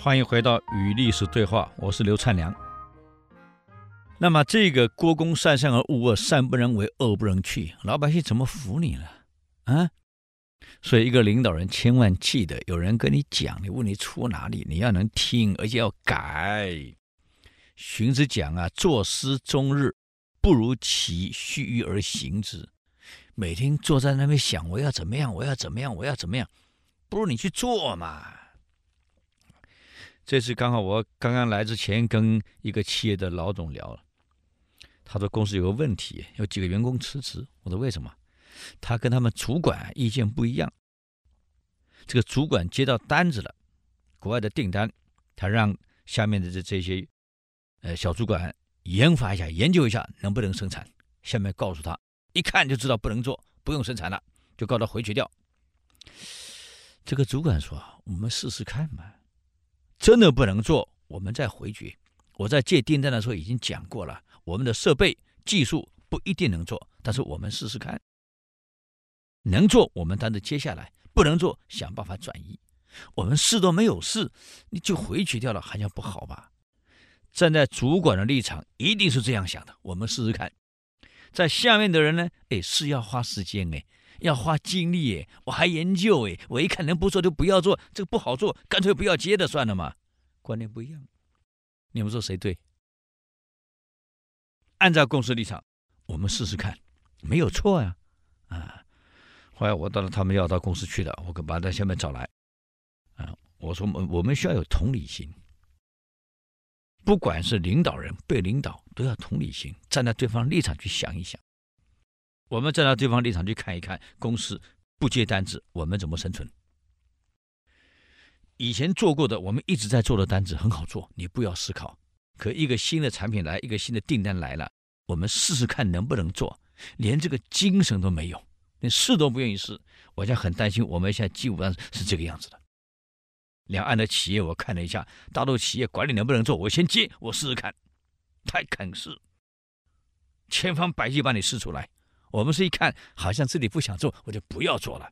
欢迎回到与历史对话，我是刘灿良。那么这个郭公善善而恶恶，善不能为，恶不能去，老百姓怎么服你呢？啊？所以一个领导人千万记得，有人跟你讲，你问题出哪里，你要能听，而且要改。荀子讲啊，坐思终日，不如其须臾而行之。每天坐在那边想，我要怎么样，我要怎么样，我要怎么样，不如你去做嘛。这次刚好我刚刚来之前跟一个企业的老总聊了，他说公司有个问题，有几个员工辞职。我说为什么？他跟他们主管意见不一样。这个主管接到单子了，国外的订单，他让下面的这这些呃小主管研发一下、研究一下能不能生产。下面告诉他，一看就知道不能做，不用生产了，就告他回去掉。这个主管说：“我们试试看嘛。”真的不能做，我们再回绝。我在接订单的时候已经讲过了，我们的设备技术不一定能做，但是我们试试看。能做，我们单子接下来；不能做，想办法转移。我们试都没有试，你就回绝掉了，好像不好吧？站在主管的立场，一定是这样想的。我们试试看。在下面的人呢？哎，是要花时间哎。要花精力哎，我还研究哎，我一看能不做就不要做，这个不好做，干脆不要接的算了嘛。观念不一样，你们说谁对？按照公司立场，我们试试看，没有错呀。啊，后来我到了他们要到公司去了，我可把他下面找来。啊，我说我我们需要有同理心，不管是领导人、被领导，都要同理心，站在对方立场去想一想。我们站在对方立场去看一看，公司不接单子，我们怎么生存？以前做过的，我们一直在做的单子很好做，你不要思考。可一个新的产品来，一个新的订单来了，我们试试看能不能做，连这个精神都没有，连试都不愿意试。我现在很担心，我们现在基本上是这个样子的。两岸的企业我看了一下，大陆企业管理能不能做，我先接，我试试看，太肯试，千方百计把你试出来。我们是一看，好像自己不想做，我就不要做了。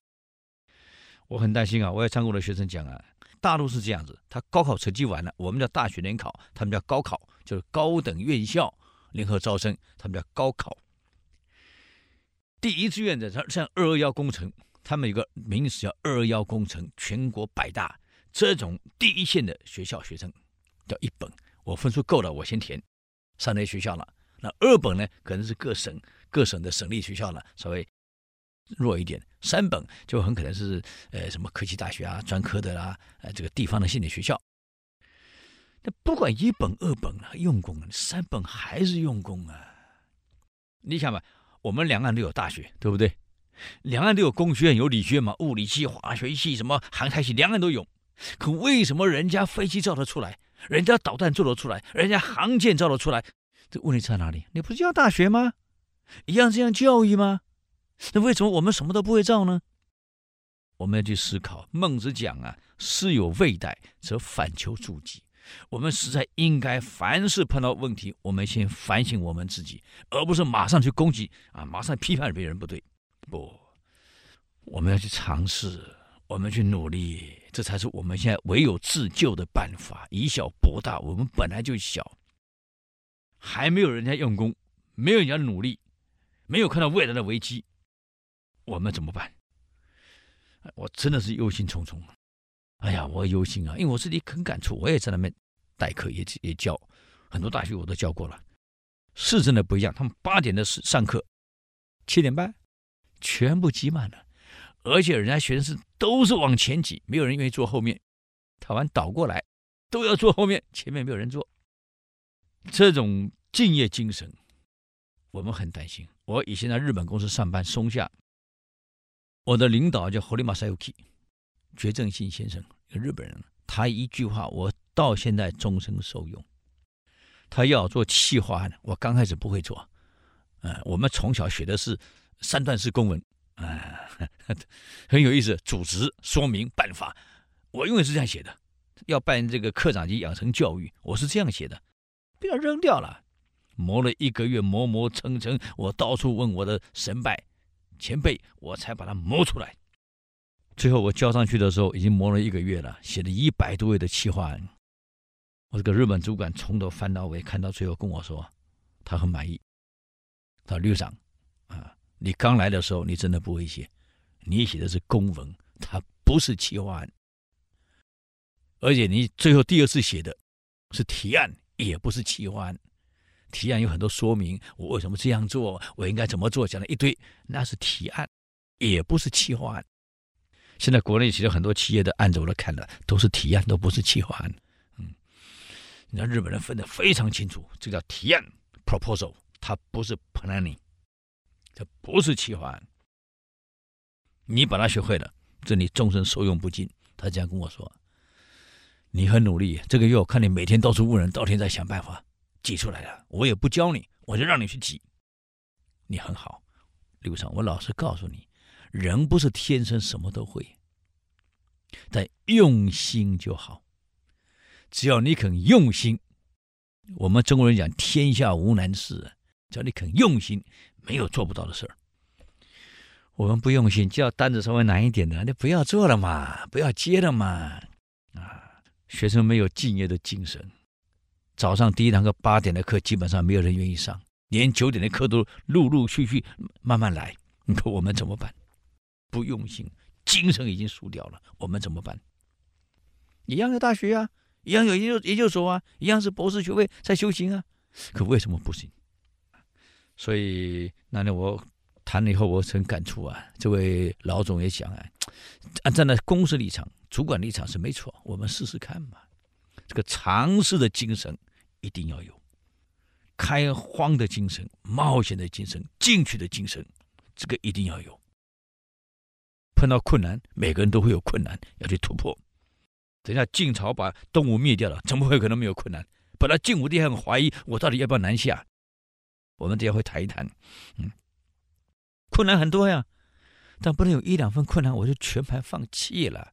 我很担心啊！我也常跟我的学生讲啊，大陆是这样子，他高考成绩完了，我们叫大学联考，他们叫高考，就是高等院校联合招生，他们叫高考。第一志愿的像像二二幺工程，他们有个名词叫二二幺工程，全国百大这种第一线的学校学生叫一本，我分数够了，我先填上那学校了。那二本呢，可能是各省。各省的省立学校呢，稍微弱一点；三本就很可能是呃什么科技大学啊、专科的啦、啊，呃这个地方的心理学校。那不管一本二本啊，用功；三本还是用功啊。你想吧，我们两岸都有大学，对不对？两岸都有工学院、有理学院嘛，物理系、化学系、什么航太系，两岸都有。可为什么人家飞机造得出来，人家导弹做得出来，人家航舰造得出来？这问题在哪里？你不是要大学吗？一样这样教育吗？那为什么我们什么都不会造呢？我们要去思考。孟子讲啊，“事有未逮，则反求诸己。”我们实在应该凡事碰到问题，我们先反省我们自己，而不是马上去攻击啊，马上批判别人不对。不，我们要去尝试，我们去努力，这才是我们现在唯有自救的办法。以小博大，我们本来就小，还没有人家用功，没有人家努力。没有看到未来的危机，我们怎么办？我真的是忧心忡忡啊。哎呀，我忧心啊，因为我自己很感触，我也在那边代课，也也教很多大学，我都教过了。是真的不一样，他们八点的上课，七点半全部挤满了，而且人家学生都是往前挤，没有人愿意坐后面。台湾倒过来，都要坐后面，前面没有人坐。这种敬业精神。我们很担心。我以前在日本公司上班，松下，我的领导叫堀马赛克，堀正信先生，日本人。他一句话，我到现在终生受用。他要做企划，我刚开始不会做。呃，我们从小学的是三段式公文，啊、很有意思，组织、说明、办法。我永远是这样写的。要办这个科长级养成教育，我是这样写的，不要扔掉了。磨了一个月，磨磨蹭蹭，我到处问我的神拜前辈，我才把它磨出来。最后我交上去的时候，已经磨了一个月了，写了一百多页的企划案，我这个日本主管从头翻到尾，看到最后跟我说，他很满意。他说：“旅长啊，你刚来的时候你真的不会写，你写的是公文，它不是企划案。而且你最后第二次写的是提案，也不是企划案。提案有很多说明，我为什么这样做，我应该怎么做，讲了一堆，那是提案，也不是企划案。现在国内其实很多企业的案子我都看了，都是提案，都不是企划案。”嗯你看日本人分得非常清楚，这叫提案 （proposal），它不是 planning，这不是企划案。你把它学会了，这你终身受用不尽。他这样跟我说：“你很努力，这个月我看你每天到处问人，到天在想办法挤出来了。我也不教你，我就让你去挤。你很好，刘长。我老实告诉你，人不是天生什么都会，但用心就好。”只要你肯用心，我们中国人讲“天下无难事”，只要你肯用心，没有做不到的事儿。我们不用心，只要单子稍微难一点的，你不要做了嘛，不要接了嘛。啊，学生没有敬业的精神，早上第一堂课八点的课，基本上没有人愿意上，连九点的课都陆陆续续慢慢来。你说我们怎么办？不用心，精神已经输掉了，我们怎么办？一样的大学啊。一样有研究研究所啊，一样是博士学位在修行啊，可为什么不行？所以那天我谈了以后，我很感触啊。这位老总也讲啊，站在公司立场、主管立场是没错，我们试试看嘛。这个尝试的精神一定要有，开荒的精神、冒险的精神、进取的精神，这个一定要有。碰到困难，每个人都会有困难要去突破。等下晋朝把东吴灭掉了，怎么会可能没有困难？本来晋武帝还很怀疑，我到底要不要南下？我们等下会谈一谈。嗯，困难很多呀，但不能有一两份困难我就全盘放弃了，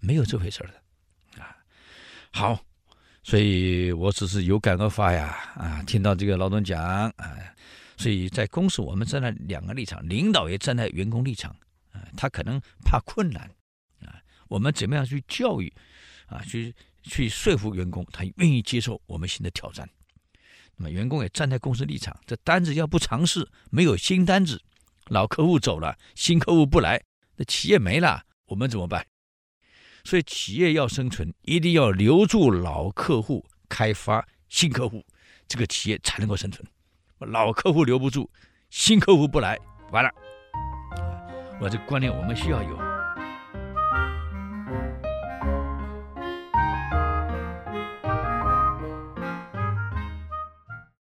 没有这回事的。啊，好，所以我只是有感而发呀。啊，听到这个老总讲啊，所以在公司我们站在两个立场，领导也站在员工立场。啊，他可能怕困难啊，我们怎么样去教育？啊，去去说服员工，他愿意接受我们新的挑战。那么员工也站在公司立场，这单子要不尝试，没有新单子，老客户走了，新客户不来，那企业没了，我们怎么办？所以企业要生存，一定要留住老客户，开发新客户，这个企业才能够生存。老客户留不住，新客户不来，完了。我这观念我们需要有。